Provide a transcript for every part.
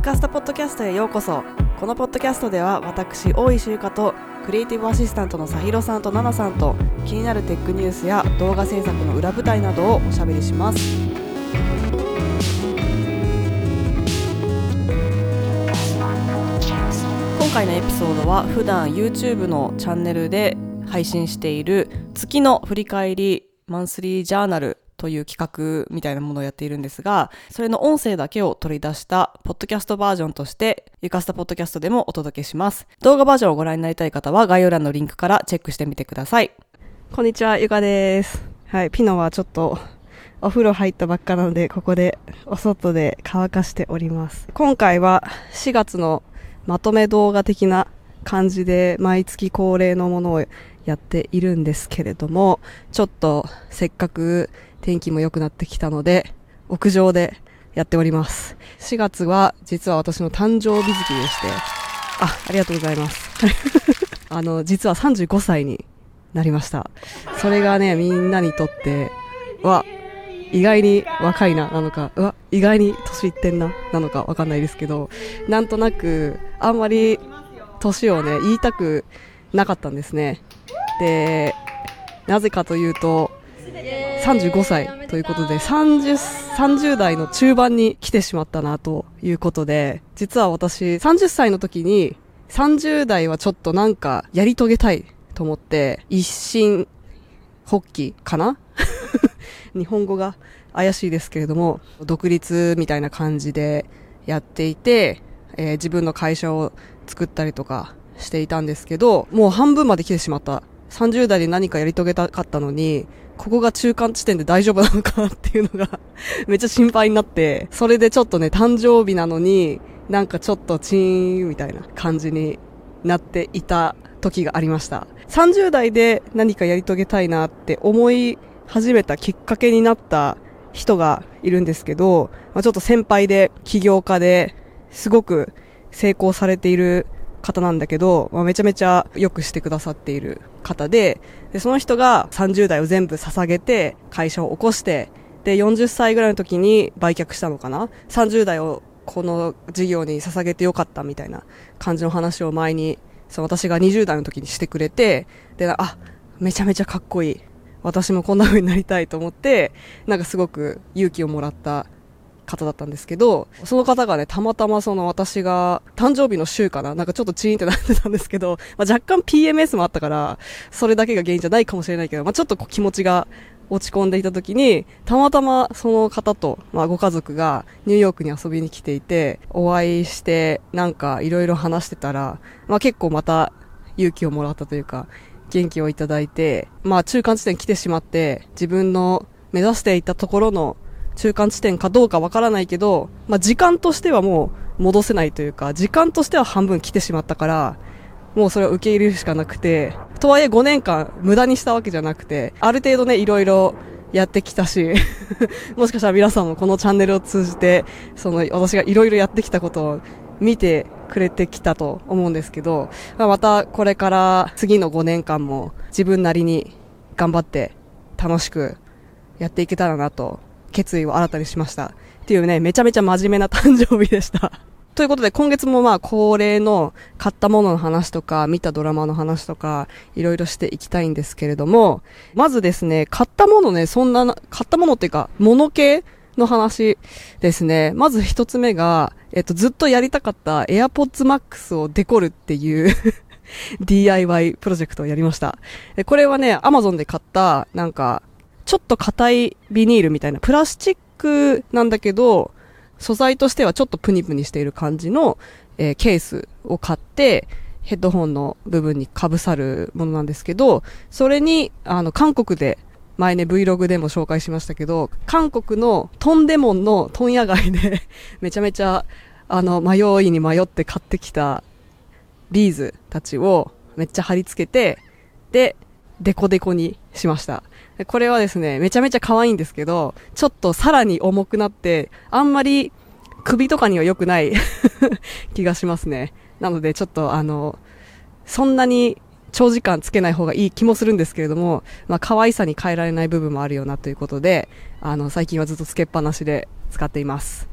ゆかスタポッドキャストへようこそ。このポッドキャストでは私大石ゆかとクリエイティブアシスタントのさひろさんとななさんと気になるテックニュースや動画制作の裏舞台などをおしゃべりします。今回のエピソードは普段 YouTube のチャンネルで配信している月の振り返りマンスリージャーナルという企画みたいなものをやっているんですが、それの音声だけを取り出したポッドキャストバージョンとして、ゆかスタポッドキャストでもお届けします。動画バージョンをご覧になりたい方は概要欄のリンクからチェックしてみてください。こんにちは、ゆかです。はい、ピノはちょっとお風呂入ったばっかなので、ここでお外で乾かしております。今回は4月のまとめ動画的な感じで毎月恒例のものをやっているんですけれども、ちょっとせっかく天気も良くなってきたので、屋上でやっております。4月は実は私の誕生日月でして、あ、ありがとうございます。あの、実は35歳になりました。それがね、みんなにとって、は、意外に若いな、なのか、うわ、意外に年いってんな、なのかわかんないですけど、なんとなく、あんまり、年をね、言いたくなかったんですね。で、なぜかというと、35歳ということで30、30代の中盤に来てしまったなということで、実は私30歳の時に30代はちょっとなんかやり遂げたいと思って一心発起かな？日本語が怪しいですけれども、独立みたいな感じでやっていて、えー、自分の会社を作ったりとかしていたんですけど、もう半分まで来てしまった。30代で何かやり遂げたかったのに、ここが中間地点で大丈夫なのかなっていうのが めっちゃ心配になって、それでちょっとね、誕生日なのに、なんかちょっとチーンみたいな感じになっていた時がありました。30代で何かやり遂げたいなって思い始めたきっかけになった人がいるんですけど、まあ、ちょっと先輩で起業家ですごく成功されている方なんだけど、まあ、めちゃめちゃよくしてくださっている方で、で、その人が30代を全部捧げて会社を起こして、で、40歳ぐらいの時に売却したのかな ?30 代をこの事業に捧げてよかったみたいな感じの話を前に、その私が20代の時にしてくれて、で、あ、めちゃめちゃかっこいい。私もこんな風になりたいと思って、なんかすごく勇気をもらった方だったんですけど、その方がね、たまたまその私が誕生日の週かななんかちょっとチーンってなってたんですけど、まあ、若干 PMS もあったから、それだけが原因じゃないかもしれないけど、まあ、ちょっとこう気持ちが落ち込んでいた時に、たまたまその方と、まあ、ご家族がニューヨークに遊びに来ていて、お会いして、なんかいろいろ話してたら、まあ、結構また勇気をもらったというか、元気をいただいて、まあ中間地点来てしまって、自分の目指していたところの中間地点かどうかわからないけど、まあ、時間としてはもう戻せないというか、時間としては半分来てしまったから、もうそれを受け入れるしかなくて、とはいえ5年間無駄にしたわけじゃなくて、ある程度ね、いろいろやってきたし、もしかしたら皆さんもこのチャンネルを通じて、その私がいろいろやってきたことを見てくれてきたと思うんですけど、まあ、またこれから次の5年間も自分なりに頑張って楽しくやっていけたらなと決意を新たにしました。っていうね、めちゃめちゃ真面目な誕生日でした。ということで、今月もまあ恒例の買ったものの話とか、見たドラマの話とか、いろいろしていきたいんですけれども、まずですね、買ったものね、そんな、買ったものっていうか、物系の話ですね。まず一つ目が、えっと、ずっとやりたかった AirPods Max をデコるっていう DIY プロジェクトをやりました。これはね、Amazon で買った、なんか、ちょっと硬いビニールみたいな、プラスチックなんだけど、素材としてはちょっとプニプニしている感じの、えー、ケースを買って、ヘッドホンの部分に被さるものなんですけど、それに、あの、韓国で、前ね、Vlog でも紹介しましたけど、韓国のトンデモンの問屋街で めちゃめちゃ、あの、迷いに迷って買ってきたビーズたちをめっちゃ貼り付けて、で、デコデコにしました。これはですね、めちゃめちゃ可愛いんですけど、ちょっとさらに重くなって、あんまり首とかには良くない 気がしますね。なのでちょっとあの、そんなに長時間つけない方がいい気もするんですけれども、まあ可愛さに変えられない部分もあるよなということで、あの、最近はずっとつけっぱなしで使っています。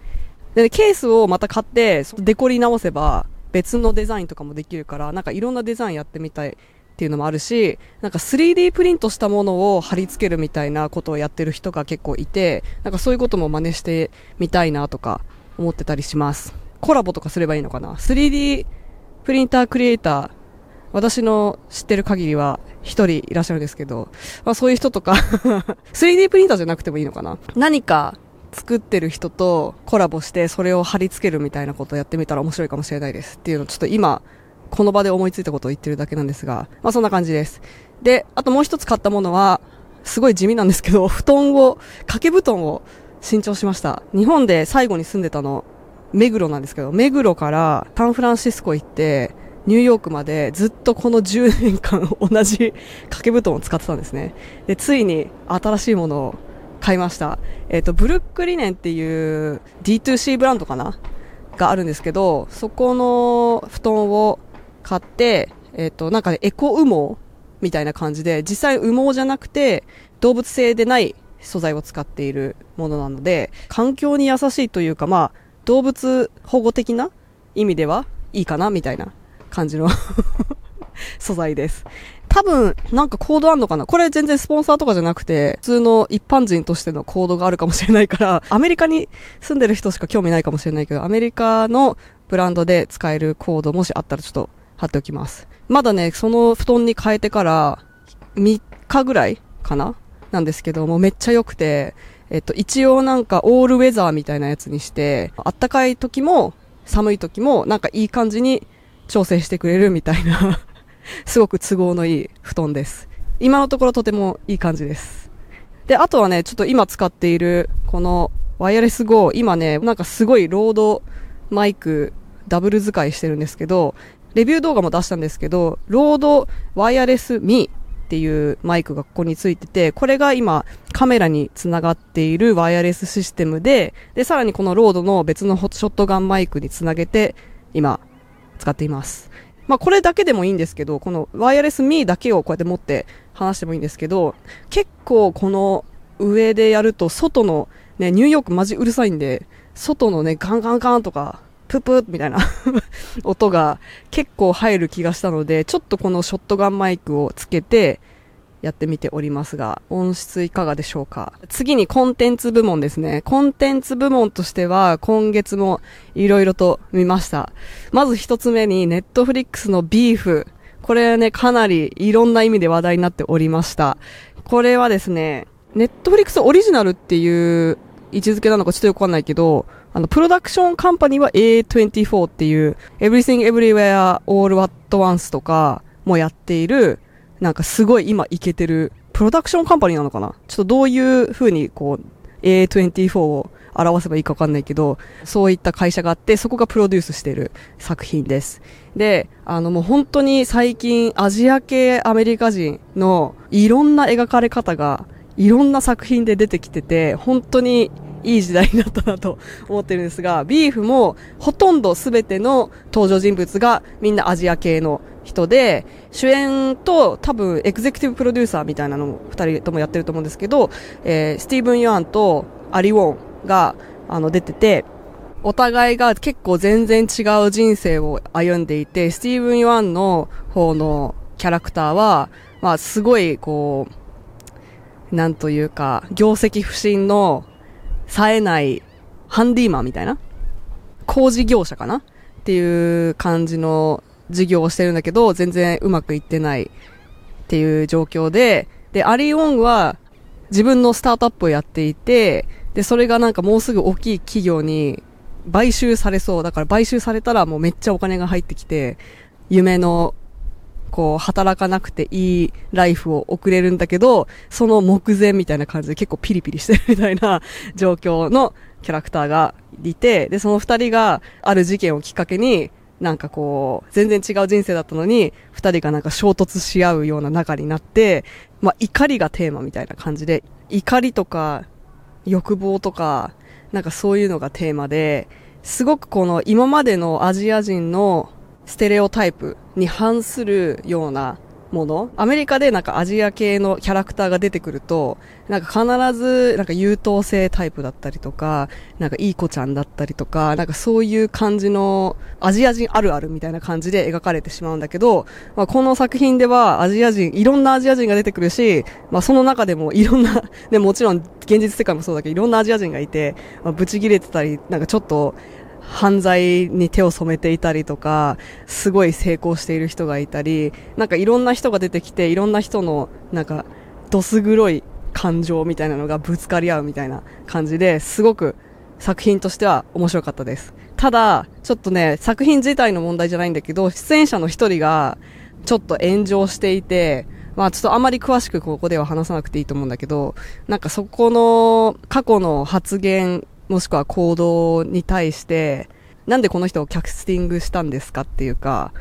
で、ケースをまた買って、デコり直せば、別のデザインとかもできるから、なんかいろんなデザインやってみたいっていうのもあるし、なんか 3D プリントしたものを貼り付けるみたいなことをやってる人が結構いて、なんかそういうことも真似してみたいなとか思ってたりします。コラボとかすればいいのかな ?3D プリンタークリエイター、私の知ってる限りは一人いらっしゃるんですけど、まあそういう人とか 3D プリンターじゃなくてもいいのかな？何か作ってる人とコラボしてそれを貼り付けるみたいなことをやってみたら面白いかもしれないですっていうのをちょっと今この場で思いついたことを言ってるだけなんですが、まあそんな感じです。で、あともう一つ買ったものは、すごい地味なんですけど、布団を、掛け布団を新調しました。日本で最後に住んでたの、目黒なんですけど、目黒からサンフランシスコ行って、ニューヨークまでずっとこの10年間 同じ掛け布団を使ってたんですね。で、ついに新しいものを買いました。えっ、と、ブルックリネンっていう D2C ブランドかな？があるんですけど、そこの布団を買って、えっ、と、なんかね、エコ羽毛みたいな感じで、実際羽毛じゃなくて、動物性でない素材を使っているものなので、環境に優しいというか、まあ、動物保護的な意味ではいいかなみたいな感じの 素材です。多分、なんかコードあんのかな？これ全然スポンサーとかじゃなくて、普通の一般人としてのコードがあるかもしれないから、アメリカに住んでる人しか興味ないかもしれないけど、アメリカのブランドで使えるコードもしあったらちょっと貼っておきます。まだね、その布団に変えてから3日ぐらいかななんですけど、もめっちゃ良くて、えっと、一応なんかオールウェザーみたいなやつにして、あったかい時も寒い時もなんかいい感じに調整してくれるみたいな、すごく都合のいい布団です。今のところとてもいい感じです。で、あとはね、ちょっと今使っているこのワイヤレス GO、今ね、なんかすごい RODE マイクダブル使いしてるんですけど、レビュー動画も出したんですけど、 RODE Wireless ME っていうマイクがここについてて、これが今カメラにつながっているワイヤレスシステムで、で、さらにこの RODE の別のショットガンマイクにつなげて、今使っています。まあこれだけでもいいんですけど、この Wireless ME だけをこうやって持って話してもいいんですけど、結構この上でやると外のね、ニューヨークマジうるさいんで、外のね、ガンガンガンとか、ププみたいな 音が結構入る気がしたので、ちょっとこのショットガンマイクをつけてやってみておりますが、音質いかがでしょうか？次にコンテンツ部門ですね。コンテンツ部門としては今月もいろいろと見ました。まず一つ目にネットフリックスのビーフ。これはね、かなりいろんな意味で話題になっておりました。これはですね、ネットフリックスオリジナルっていう位置づけなのかちょっとよくわかんないけど、あの、プロダクションカンパニーは A24 っていう、Everything Everywhere All at Once とかもやっている、なんかすごい今イケてる、プロダクションカンパニーなのかな？ちょっとどういう風にこう、A24 を表せばいいかわかんないけど、そういった会社があって、そこがプロデュースしてる作品です。で、あのもう本当に最近アジア系アメリカ人のいろんな描かれ方がいろんな作品で出てきてて、本当にいい時代になったなと思ってるんですが、ビーフもほとんど全ての登場人物がみんなアジア系の人で、主演と多分エグゼクティブプロデューサーみたいなのも二人ともやってると思うんですけど、えースティーブン・ユアンとアリ・ウォンがあの出てて、お互いが結構全然違う人生を歩んでいて、スティーブン・ユアンの方のキャラクターは、まあすごいこう、なんというか、業績不振の冴えないハンディーマンみたいな？工事業者かな？っていう感じの事業をしてるんだけど、全然うまくいってないっていう状況で、で、アリー・ウォンは自分のスタートアップをやっていて、で、それがなんかもうすぐ大きい企業に買収されそう。だから買収されたらもうめっちゃお金が入ってきて、夢のこう、働かなくていいライフを送れるんだけど、その目前みたいな感じで結構ピリピリしてるみたいな状況のキャラクターがいて、で、その二人がある事件をきっかけに、なんかこう、全然違う人生だったのに、二人がなんか衝突し合うような仲になって、まあ怒りがテーマみたいな感じで、怒りとか、欲望とか、なんかそういうのがテーマで、すごくこの今までのアジア人のステレオタイプに反するようなもの。アメリカでなんかアジア系のキャラクターが出てくると、なんか必ずなんか優等生タイプだったりとか、なんかいい子ちゃんだったりとか、なんかそういう感じのアジア人あるあるみたいな感じで描かれてしまうんだけど、まあ、この作品ではアジア人、いろんなアジア人が出てくるし、まあその中でもいろんな、でもちろん現実世界もそうだけど、いろんなアジア人がいて、まあ、ブチ切れてたり、なんかちょっと、犯罪に手を染めていたりとか、すごい成功している人がいたり、なんかいろんな人が出てきて、いろんな人の、なんか、どす黒い感情みたいなのがぶつかり合うみたいな感じで、すごく作品としては面白かったです。ただ、ちょっとね、作品自体の問題じゃないんだけど、出演者の一人が、ちょっと炎上していて、まあちょっとあまり詳しくここでは話さなくていいと思うんだけど、なんかそこの過去の発言もしくは行動に対して、なんでこの人をキャスティングしたんですかっていうか、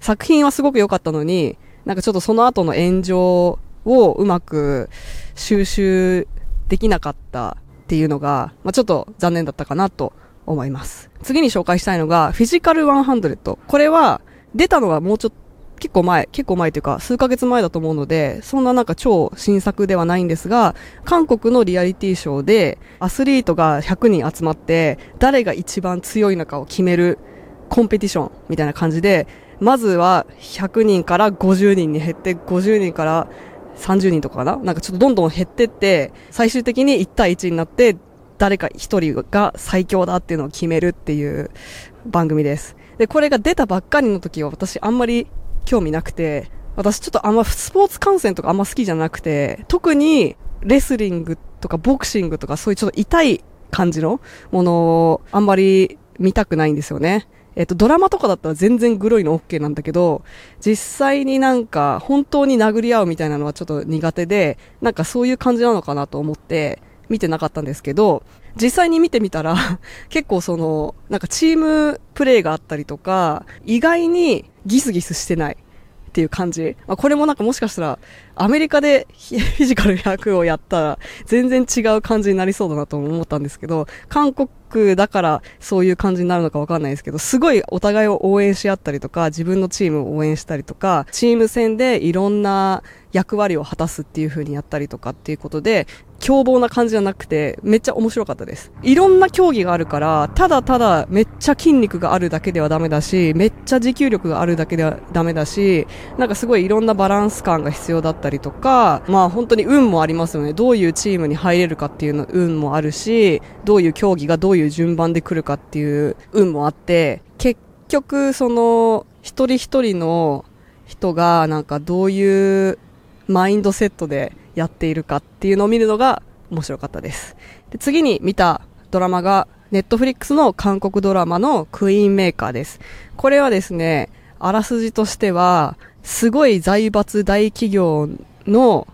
作品はすごく良かったのに、なんかちょっとその後の炎上をうまく収集できなかったっていうのが、まあ、ちょっと残念だったかなと思います。次に紹介したいのが、フィジカル100。これは、出たのはもうちょっと結構前、結構前というか、数ヶ月前だと思うので、そんななんか超新作ではないんですが、韓国のリアリティショーで、アスリートが100人集まって、誰が一番強いのかを決めるコンペティションみたいな感じで、まずは100人から50人に減って、50人から30人とかかな？なんかちょっとどんどん減ってって、最終的に1対1になって、誰か1人が最強だっていうのを決めるっていう番組です。で、これが出たばっかりの時は私あんまり興味なくて、私ちょっとあんまスポーツ観戦とかあんま好きじゃなくて、特にレスリングとかボクシングとかそういうちょっと痛い感じのものをあんまり見たくないんですよね。えっと、ドラマとかだったら全然グロいの OK なんだけど、実際になんか本当に殴り合うみたいなのはちょっと苦手で、なんかそういう感じなのかなと思って見てなかったんですけど、実際に見てみたら 結構その、なんかチームプレイがあったりとか、意外にギスギスしてないっていう感じ。まあ、これもなんかもしかしたら、アメリカでフィジカル100をやったら、全然違う感じになりそうだなと思ったんですけど、韓国だからそういう感じになるのかわかんないですけど、すごいお互いを応援し合ったりとか、自分のチームを応援したりとか、チーム戦でいろんな役割を果たすっていう風にやったりとかっていうことで、凶暴な感じじゃなくて、めっちゃ面白かったです。いろんな競技があるから、ただただめっちゃ筋肉があるだけではダメだし、めっちゃ持久力があるだけではダメだし、なんかすごいいろんなバランス感が必要だったりとか、まあ本当に運もありますよね。どういうチームに入れるかっていうの運もあるし、どういう競技がどういう順番で来るかっていう運もあって、結局その一人一人の人がなんかどういうマインドセットでやっているかっていうのを見るのが面白かったです。で次に見たドラマが、ネットフリックスの韓国ドラマのクイーンメーカーです。これはですね、あらすじとしては、すごい財閥大企業の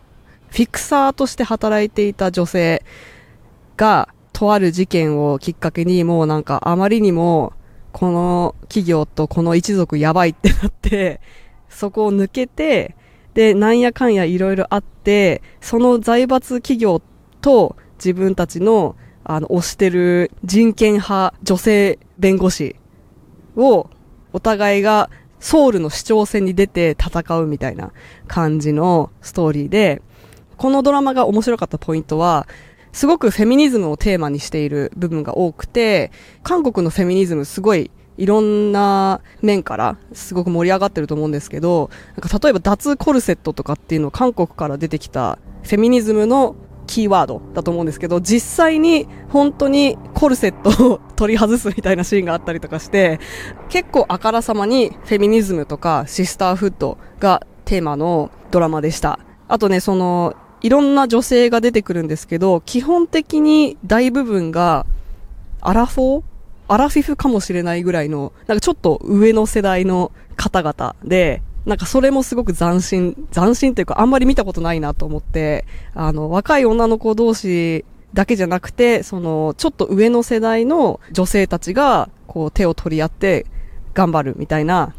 フィクサーとして働いていた女性が、とある事件をきっかけにもうなんかあまりにもこの企業とこの一族やばいってなって、そこを抜けて、で、なんやかんやいろいろあって、その財閥企業と自分たちの、あの、推してる人権派女性弁護士を、お互いがソウルの市長選に出て戦うみたいな感じのストーリーで、このドラマが面白かったポイントは、すごくフェミニズムをテーマにしている部分が多くて、韓国のフェミニズムすごいいろんな面からすごく盛り上がってると思うんですけど、なんか例えば脱コルセットとかっていうの韓国から出てきたフェミニズムのキーワードだと思うんですけど、実際に本当にコルセットを取り外すみたいなシーンがあったりとかして、結構あからさまにフェミニズムとかシスターフッドがテーマのドラマでした。あとね、その、いろんな女性が出てくるんですけど、基本的に大部分がアラフォーアラフィフかもしれないぐらいの、なんかちょっと上の世代の方々で、なんかそれもすごく斬新、斬新というかあんまり見たことないなと思って、あの、若い女の子同士だけじゃなくて、その、ちょっと上の世代の女性たちが、こう手を取り合って頑張るみたいな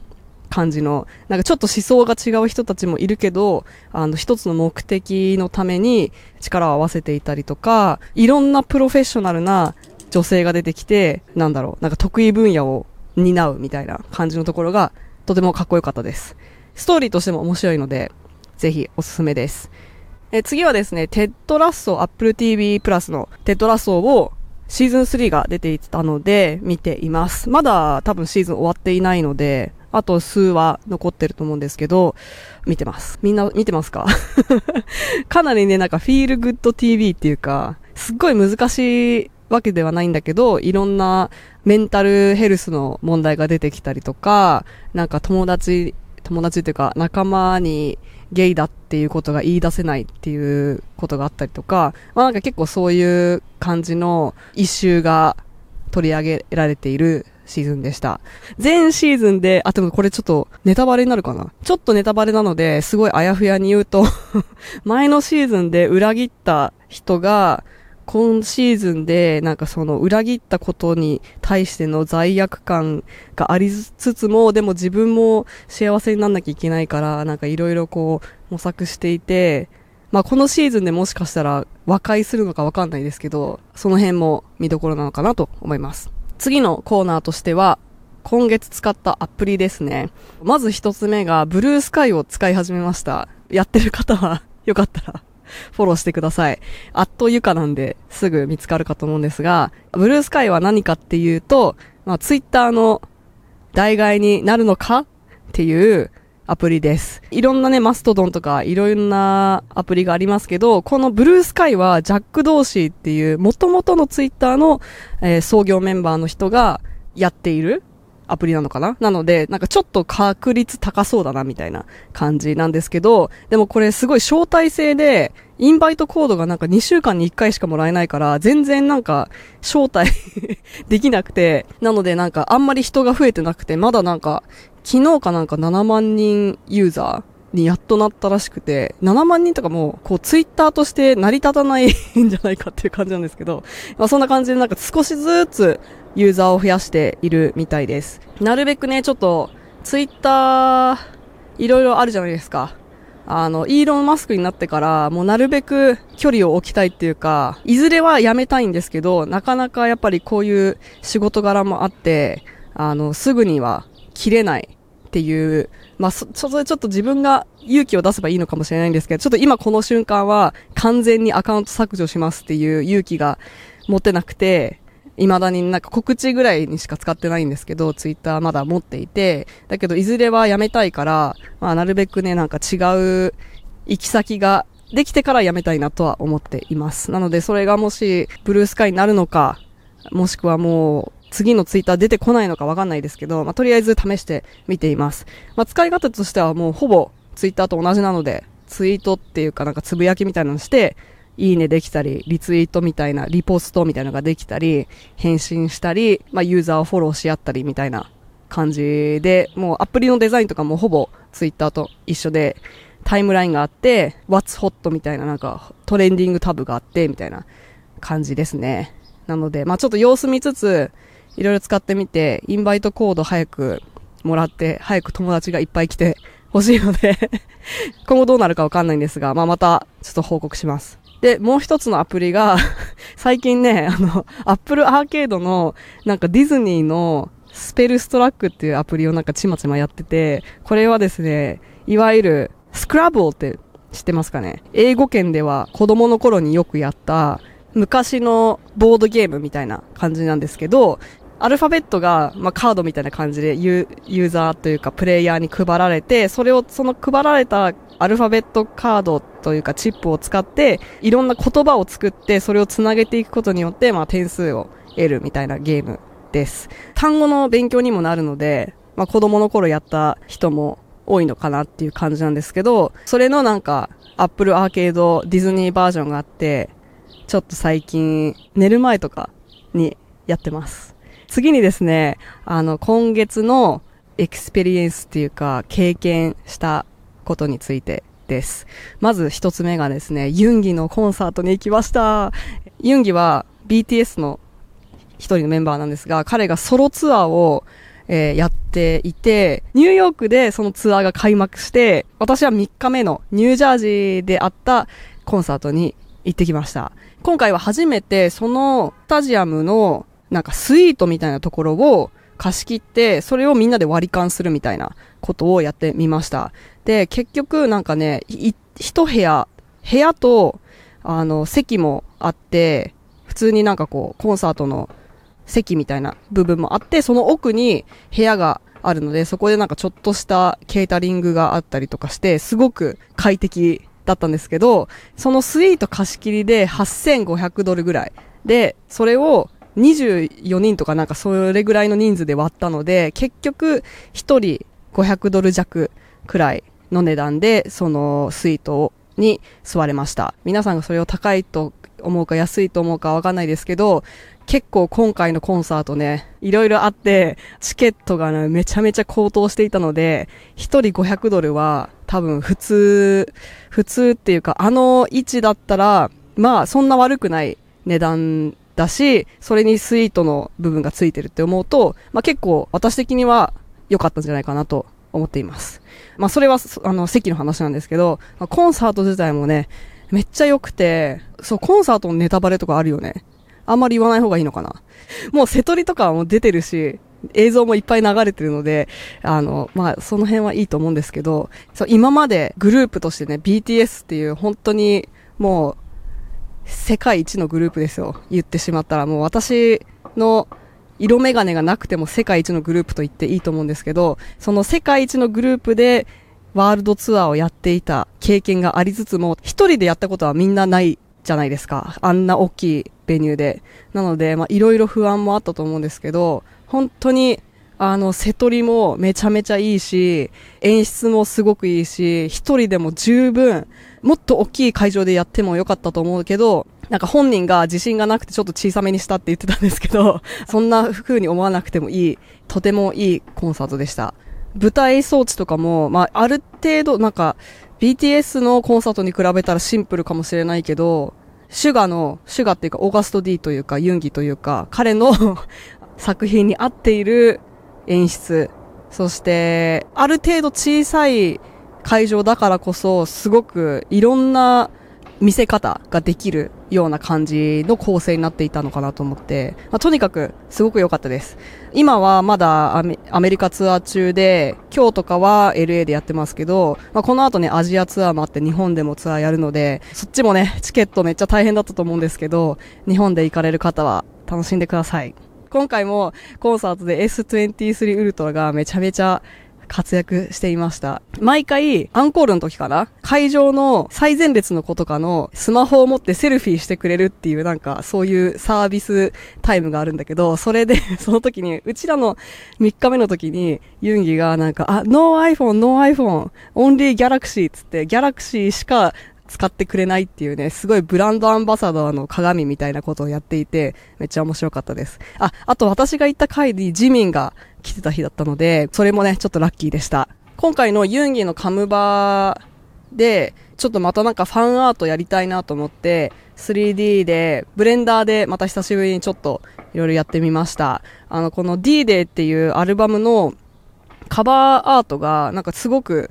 感じの、なんかちょっと思想が違う人たちもいるけど、あの、一つの目的のために力を合わせていたりとか、いろんなプロフェッショナルな女性が出てきて、なんだろう、なんか得意分野を担うみたいな感じのところが、とてもかっこよかったです。ストーリーとしても面白いので、ぜひおすすめです。え次はですね、テッドラッソー Apple TV プラスのテッドラッソをシーズン3が出ていたので見ています。まだ多分シーズン終わっていないので、あと数話残ってると思うんですけど、見てます。みんな見てますか？かなりね、なんかフィールグッド TV っていうか、すっごい難しいわけではないんだけど、いろんなメンタルヘルスの問題が出てきたりとか、なんか友達、友達っていうか仲間にゲイだっていうことが言い出せないっていうことがあったりとか、まあなんか結構そういう感じの一周が取り上げられているシーズンでした。全シーズンで、あ、でもこれちょっとネタバレになるかな？ちょっとネタバレなので、すごいあやふやに言うと、前のシーズンで裏切った人が、今シーズンで、なんかその裏切ったことに対しての罪悪感がありつつも、でも自分も幸せになんなきゃいけないから、なんかいろいろこう模索していて、まあこのシーズンでもしかしたら和解するのかわかんないですけど、その辺も見どころなのかなと思います。次のコーナーとしては、今月使ったアプリですね。まず一つ目が、ブルースカイを使い始めました。やってる方は、よかったら、フォローしてください。あっという間なんで、すぐ見つかるかと思うんですが、ブルースカイは何かっていうと、まあ、ツイッターの代替になるのかっていうアプリです。いろんなね、マストドンとかいろんなアプリがありますけど、このブルースカイはジャック・ドーシーっていう元々のツイッターの、えー創業メンバーの人がやっているアプリなのかな？なので、なんかちょっと確率高そうだなみたいな感じなんですけど、でもこれすごい招待制で、インバイトコードがなんか2週間に1回しかもらえないから、全然なんか招待 できなくて、なのでなんかあんまり人が増えてなくて、まだなんか昨日かなんか7万人ユーザーにやっとなったらしくて、7万人とかも、こう、ツイッターとして成り立たないんじゃないかっていう感じなんですけど、まあそんな感じでなんか少しずつユーザーを増やしているみたいです。なるべくね、ちょっと、ツイッター、いろいろあるじゃないですか。あの、イーロン・マスクになってから、もうなるべく距離を置きたいっていうか、いずれはやめたいんですけど、なかなかやっぱりこういう仕事柄もあって、あの、すぐには切れないっていう、まあ、そ、それちょっと自分が勇気を出せばいいのかもしれないんですけど、ちょっと今この瞬間は完全にアカウント削除しますっていう勇気が持てなくて、未だになんか告知ぐらいにしか使ってないんですけど、ツイッターまだ持っていて、だけどいずれはやめたいから、まあなるべくね、なんか違う行き先ができてからやめたいなとは思っています。なのでそれがもしブルースカイになるのか、もしくはもう次のツイッター出てこないのかわかんないですけど、まあとりあえず試してみています。まあ使い方としてはもうほぼツイッターと同じなので、ツイートっていうかなんかつぶやきみたいなのして、いいねできたり、リツイートみたいな、リポストみたいなのができたり、返信したり、まあユーザーをフォローし合ったりみたいな感じで、もうアプリのデザインとかもほぼツイッターと一緒で、タイムラインがあって、What's Hot みたいななんかトレンディングタブがあって、みたいな感じですね。なので、まあちょっと様子見つつ、いろいろ使ってみて、インバイトコード早くもらって、早く友達がいっぱい来て 欲しいので、今後どうなるかわかんないんですが、まあまたちょっと報告します。で、もう一つのアプリが、最近ね、あの、アップルアーケードの、なんかディズニーのスペルストラックっていうアプリをなんかちまちまやってて、これはですね、いわゆるスクラブルって知ってますかね？英語圏では子供の頃によくやった昔のボードゲームみたいな感じなんですけど、アルファベットが、まあ、カードみたいな感じでユーユーザーというかプレイヤーに配られて、それを、その配られたアルファベットカードというかチップを使って、いろんな言葉を作って、それをつなげていくことによって、まあ、点数を得るみたいなゲームです。単語の勉強にもなるので、まあ、子供の頃やった人も多いのかなっていう感じなんですけど、それのなんか、 Apple Arcade ディズニーバージョンがあって、ちょっと最近、寝る前とかにやってます。次にですね、あの、今月の experience っていうか、経験したことについてです。まず一つ目がですね、ユンギのコンサートに行きました。ユンギは BTS の一人のメンバーなんですが、彼がソロツアーを、えーやっていて、ニューヨークでそのツアーが開幕して、私は3日目のニュージャージーであったコンサートに行ってきました。今回は初めてそのスタジアムのなんかスイートみたいなところを貸し切って、それをみんなで割り勘するみたいなことをやってみました。で、結局なんかね、一部屋、部屋と、あの、席もあって、普通になんかこう、コンサートの席みたいな部分もあって、その奥に部屋があるので、そこでなんかちょっとしたケータリングがあったりとかして、すごく快適だったんですけど、そのスイート貸し切りで8500ドルぐらい。で、それを24人とかなんかそれぐらいの人数で割ったので、結局1人500ドル弱くらいの値段で、そのスイートに座れました。皆さんがそれを高いと思うか安いと思うかわかんないですけど、結構今回のコンサートね、いろいろあって、チケットがね、めちゃめちゃ高騰していたので、1人500ドルは多分普通、普通っていうか、あの位置だったら、まあそんな悪くない値段だし、それにスイートの部分がついてるって思うと、まあ結構私的には良かったんじゃないかなと思っています。まあそれは、あの、席の話なんですけど、コンサート自体もね、めっちゃ良くて、そう、コンサートのネタバレとかあるよね。あんまり言わない方がいいのかな。もう瀬取りとかはもう出てるし、映像もいっぱい流れてるので、あの、まあ、その辺はいいと思うんですけど、そう、今までグループとしてね、BTS っていう本当にもう、世界一のグループですよ。言ってしまったら、もう私の色眼鏡がなくても世界一のグループと言っていいと思うんですけど、その世界一のグループでワールドツアーをやっていた経験がありつつも、一人でやったことはみんなないじゃないですか。あんな大きいベニューで。なので、まあ、いろいろ不安もあったと思うんですけど、本当に、あの、瀬取りもめちゃめちゃいいし、演出もすごくいいし、一人でも十分、もっと大きい会場でやってもよかったと思うけど、なんか本人が自信がなくてちょっと小さめにしたって言ってたんですけど、そんな風に思わなくてもいい、とてもいいコンサートでした。舞台装置とかも、まあ、ある程度、なんか、BTS のコンサートに比べたらシンプルかもしれないけど、シュガの、シュガっていうか、オーガスト D というか、ユンギというか、彼の 作品に合っている演出、そして、ある程度小さい会場だからこそ、すごくいろんな見せ方ができるような感じの構成になっていたのかなと思って、まあ、とにかくすごく良かったです。今はまだアメリカツアー中で、今日とかは LA でやってますけど、まあ、この後ね、アジアツアーもあって日本でもツアーやるので、そっちもね、チケットめっちゃ大変だったと思うんですけど、日本で行かれる方は楽しんでください。今回もコンサートで S23 ウルトラがめちゃめちゃ活躍していました。毎回、アンコールの時かな会場の最前列の子とかのスマホを持ってセルフィーしてくれるっていうなんかそういうサービスタイムがあるんだけど、それで その時に、うちらの3日目の時にユンギがなんか、あ、ノーアイフォン、ノー iPhone、オンリーギャラクシーつって、ギャラクシーしか使ってくれないっていうね、すごいブランドアンバサダーの鑑みたいなことをやっていて、めっちゃ面白かったです。あ、あと私が行った回にジミンが来てた日だったので、それもね、ちょっとラッキーでした。今回のユンギのカムバで、ちょっとまたなんかファンアートやりたいなと思って、3D で、ブレンダーでまた久しぶりにちょっといろいろやってみました。あの、この D-Day っていうアルバムのカバーアートがなんかすごく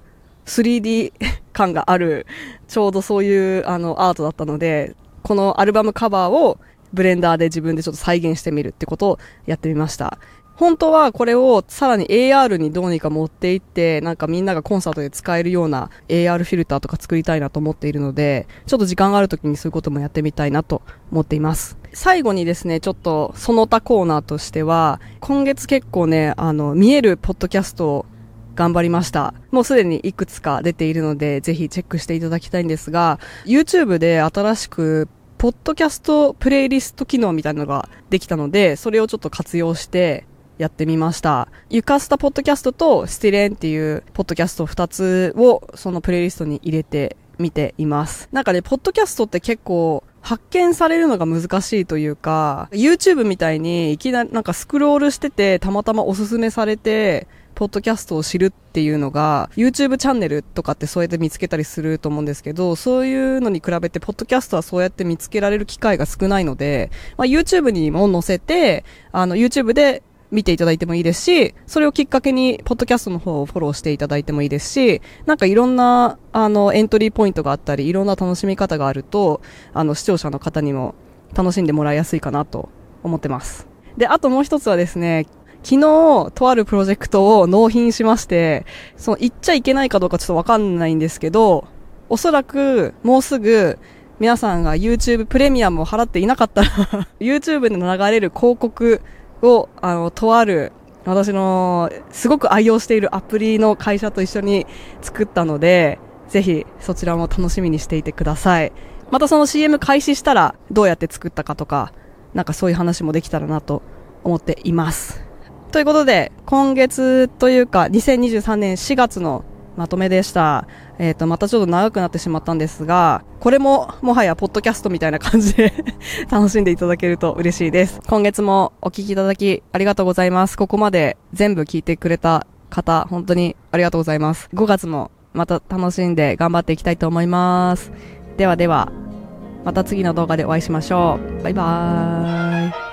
3D 感がある、ちょうどそういうあのアートだったので、このアルバムカバーをブレンダーで自分でちょっと再現してみるってことをやってみました。本当はこれをさらに AR にどうにか持っていって、なんかみんながコンサートで使えるような AR フィルターとか作りたいなと思っているので、ちょっと時間がある時にそういうこともやってみたいなと思っています。最後にですね、ちょっとその他コーナーとしては、今月結構ね、あの、見えるポッドキャストを頑張りました。もうすでにいくつか出ているので、ぜひチェックしていただきたいんですが、YouTube で新しく、ポッドキャストプレイリスト機能みたいなのができたので、それをちょっと活用して、やってみました。ゆかスタポッドキャストとスティレンっていうポッドキャスト2つをそのプレイリストに入れてみています。なんかね、ポッドキャストって結構発見されるのが難しいというか、YouTube みたいにいきなりなんかスクロールしててたまたまおすすめされて、ポッドキャストを知るっていうのが、YouTube チャンネルとかってそうやって見つけたりすると思うんですけど、そういうのに比べて、ポッドキャストはそうやって見つけられる機会が少ないので、まあ、YouTube にも載せて、あの、YouTube で見ていただいてもいいですし、それをきっかけに、ポッドキャストの方をフォローしていただいてもいいですし、なんかいろんな、あの、エントリーポイントがあったり、いろんな楽しみ方があると、あの、視聴者の方にも楽しんでもらいやすいかなと思ってます。で、あともう一つはですね、昨日、とあるプロジェクトを納品しまして、その、言っちゃいけないかどうかちょっとわかんないんですけど、おそらく、もうすぐ、皆さんが YouTube プレミアムを払っていなかったら、YouTube で流れる広告を、あの、とある、私の、すごく愛用しているアプリの会社と一緒に作ったので、ぜひ、そちらも楽しみにしていてください。またその CM 開始したら、どうやって作ったかとか、なんかそういう話もできたらなと思っています。ということで、今月というか、2023年4月のまとめでした。えっ、と、またちょっと長くなってしまったんですが、これももはやポッドキャストみたいな感じで 楽しんでいただけると嬉しいです。今月もお聞きいただきありがとうございます。ここまで全部聞いてくれた方、本当にありがとうございます。5月もまた楽しんで頑張っていきたいと思います。ではでは、また次の動画でお会いしましょう。バイバーイ。